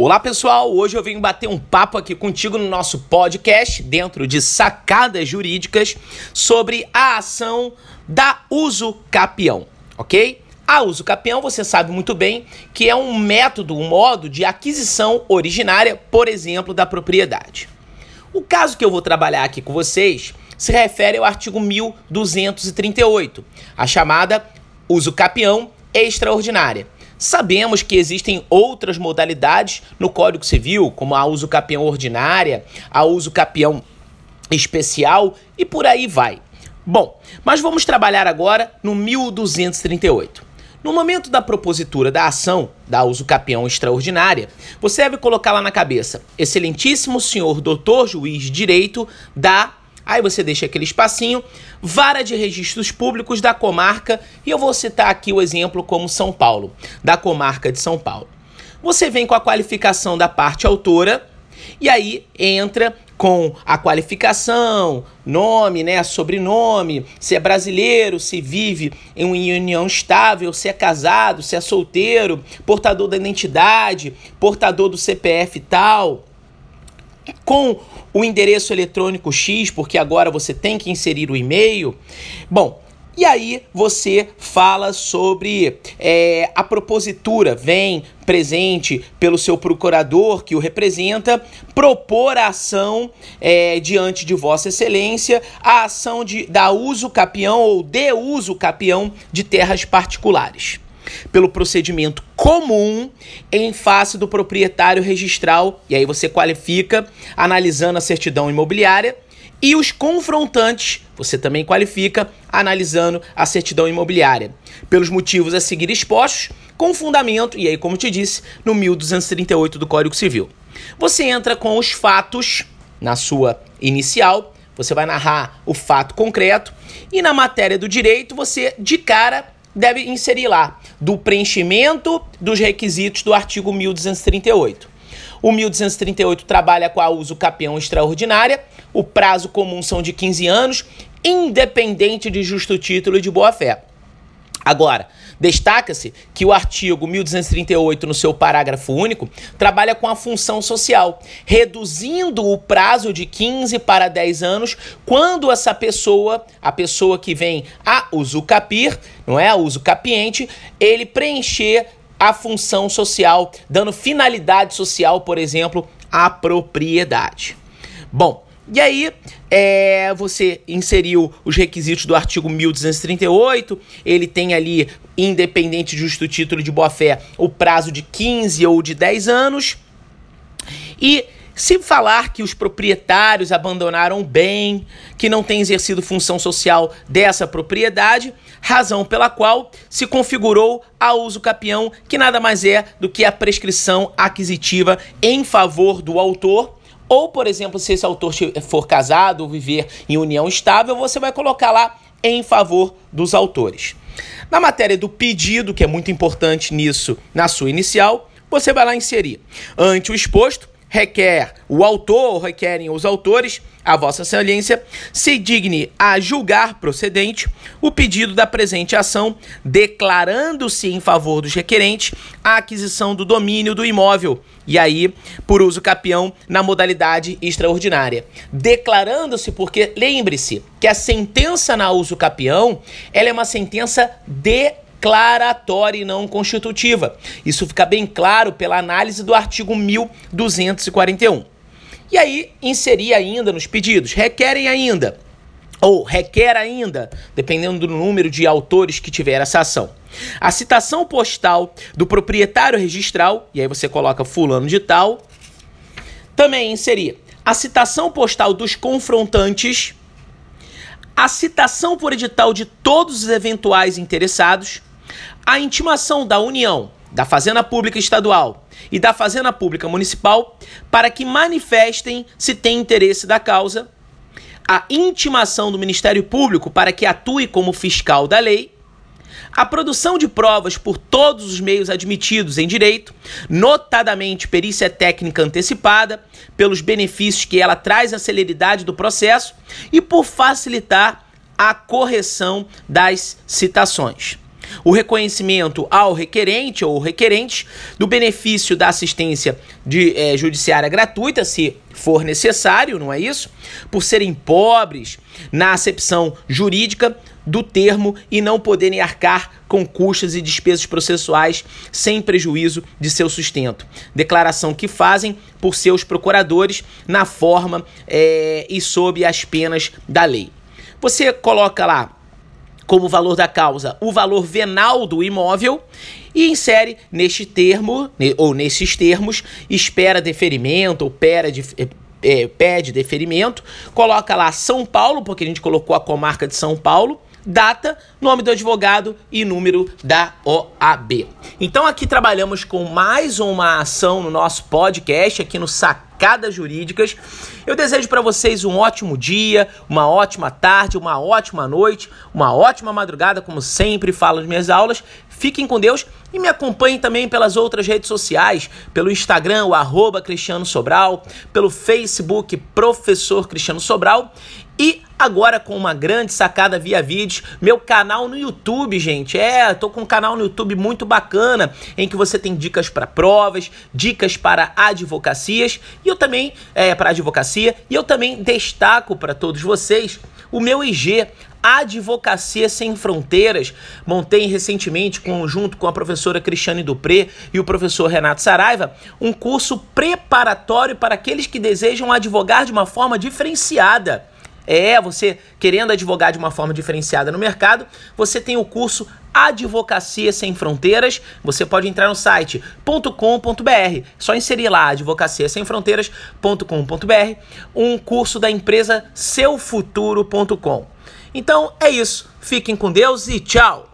Olá pessoal, hoje eu venho bater um papo aqui contigo no nosso podcast, dentro de sacadas jurídicas, sobre a ação da uso capião, ok? A uso capião, você sabe muito bem que é um método, um modo de aquisição originária, por exemplo, da propriedade. O caso que eu vou trabalhar aqui com vocês se refere ao artigo 1238, a chamada uso capião extraordinária. Sabemos que existem outras modalidades no Código Civil, como a uso capião ordinária, a uso capião especial e por aí vai. Bom, mas vamos trabalhar agora no 1238. No momento da propositura da ação da uso capião extraordinária, você deve colocar lá na cabeça: Excelentíssimo senhor doutor juiz de direito da Aí você deixa aquele espacinho, vara de registros públicos da comarca, e eu vou citar aqui o exemplo como São Paulo, da comarca de São Paulo. Você vem com a qualificação da parte autora, e aí entra com a qualificação, nome, né, sobrenome, se é brasileiro, se vive em uma união estável, se é casado, se é solteiro, portador da identidade, portador do CPF tal, com o endereço eletrônico X, porque agora você tem que inserir o e-mail. Bom, e aí você fala sobre é, a propositura, vem presente pelo seu procurador que o representa, propor a ação é, diante de Vossa Excelência, a ação de, da uso capião ou de uso capião de terras particulares pelo procedimento comum em face do proprietário registral, e aí você qualifica analisando a certidão imobiliária, e os confrontantes, você também qualifica analisando a certidão imobiliária, pelos motivos a seguir expostos, com fundamento, e aí, como te disse, no 1238 do Código Civil. Você entra com os fatos na sua inicial, você vai narrar o fato concreto, e na matéria do direito, você de cara deve inserir lá do preenchimento dos requisitos do artigo 1238. O 1238 trabalha com a uso capião extraordinária, o prazo comum são de 15 anos, independente de justo título e de boa-fé. Agora, destaca-se que o artigo 1238, no seu parágrafo único, trabalha com a função social, reduzindo o prazo de 15 para 10 anos quando essa pessoa, a pessoa que vem a usucapir, não é a usucapiente, ele preencher a função social, dando finalidade social, por exemplo, à propriedade. Bom, e aí, é, você inseriu os requisitos do artigo 1238, ele tem ali, independente de justo título de boa-fé, o prazo de 15 ou de 10 anos. E se falar que os proprietários abandonaram bem, que não tem exercido função social dessa propriedade, razão pela qual se configurou a uso capião, que nada mais é do que a prescrição aquisitiva em favor do autor ou, por exemplo, se esse autor for casado ou viver em união estável, você vai colocar lá em favor dos autores. Na matéria do pedido, que é muito importante nisso, na sua inicial, você vai lá inserir. Ante o exposto, requer o autor requerem os autores, a Vossa Excelência, se digne a julgar procedente o pedido da presente ação, declarando-se em favor dos requerentes a aquisição do domínio do imóvel, e aí, por uso capião, na modalidade extraordinária. Declarando-se, porque lembre-se que a sentença na uso capião ela é uma sentença de declaratória e não constitutiva. Isso fica bem claro pela análise do artigo 1241. E aí, inserir ainda nos pedidos, requerem ainda, ou requer ainda, dependendo do número de autores que tiver essa ação. A citação postal do proprietário registral, e aí você coloca fulano de tal. Também inserir a citação postal dos confrontantes, a citação por edital de todos os eventuais interessados, a intimação da União, da Fazenda Pública Estadual e da Fazenda Pública Municipal para que manifestem se têm interesse da causa, a intimação do Ministério Público para que atue como fiscal da lei, a produção de provas por todos os meios admitidos em direito, notadamente perícia técnica antecipada, pelos benefícios que ela traz à celeridade do processo e por facilitar a correção das citações. O reconhecimento ao requerente ou requerentes do benefício da assistência de, é, judiciária gratuita, se for necessário, não é isso? Por serem pobres na acepção jurídica do termo e não poderem arcar com custas e despesas processuais sem prejuízo de seu sustento. Declaração que fazem por seus procuradores na forma é, e sob as penas da lei. Você coloca lá como valor da causa o valor venal do imóvel e insere neste termo, ou nesses termos, espera deferimento ou pera de, é, pede deferimento, coloca lá São Paulo, porque a gente colocou a comarca de São Paulo, data, nome do advogado e número da OAB. Então aqui trabalhamos com mais uma ação no nosso podcast aqui no Sacadas Jurídicas. Eu desejo para vocês um ótimo dia, uma ótima tarde, uma ótima noite, uma ótima madrugada, como sempre falo nas minhas aulas. Fiquem com Deus e me acompanhem também pelas outras redes sociais, pelo Instagram, o arroba Cristiano Sobral, pelo Facebook, Professor Cristiano Sobral e agora com uma grande sacada via vídeos, meu canal no YouTube, gente. É, tô com um canal no YouTube muito bacana, em que você tem dicas para provas, dicas para advocacias, e eu também é para advocacia, e eu também destaco para todos vocês o meu IG, Advocacia Sem Fronteiras. Montei recentemente, junto com a professora Cristiane Dupré e o professor Renato Saraiva, um curso preparatório para aqueles que desejam advogar de uma forma diferenciada. É, você querendo advogar de uma forma diferenciada no mercado, você tem o curso Advocacia Sem Fronteiras. Você pode entrar no site .com.br, só inserir lá advocacia sem fronteiras.com.br, um curso da empresa seufuturo.com. Então é isso. Fiquem com Deus e tchau.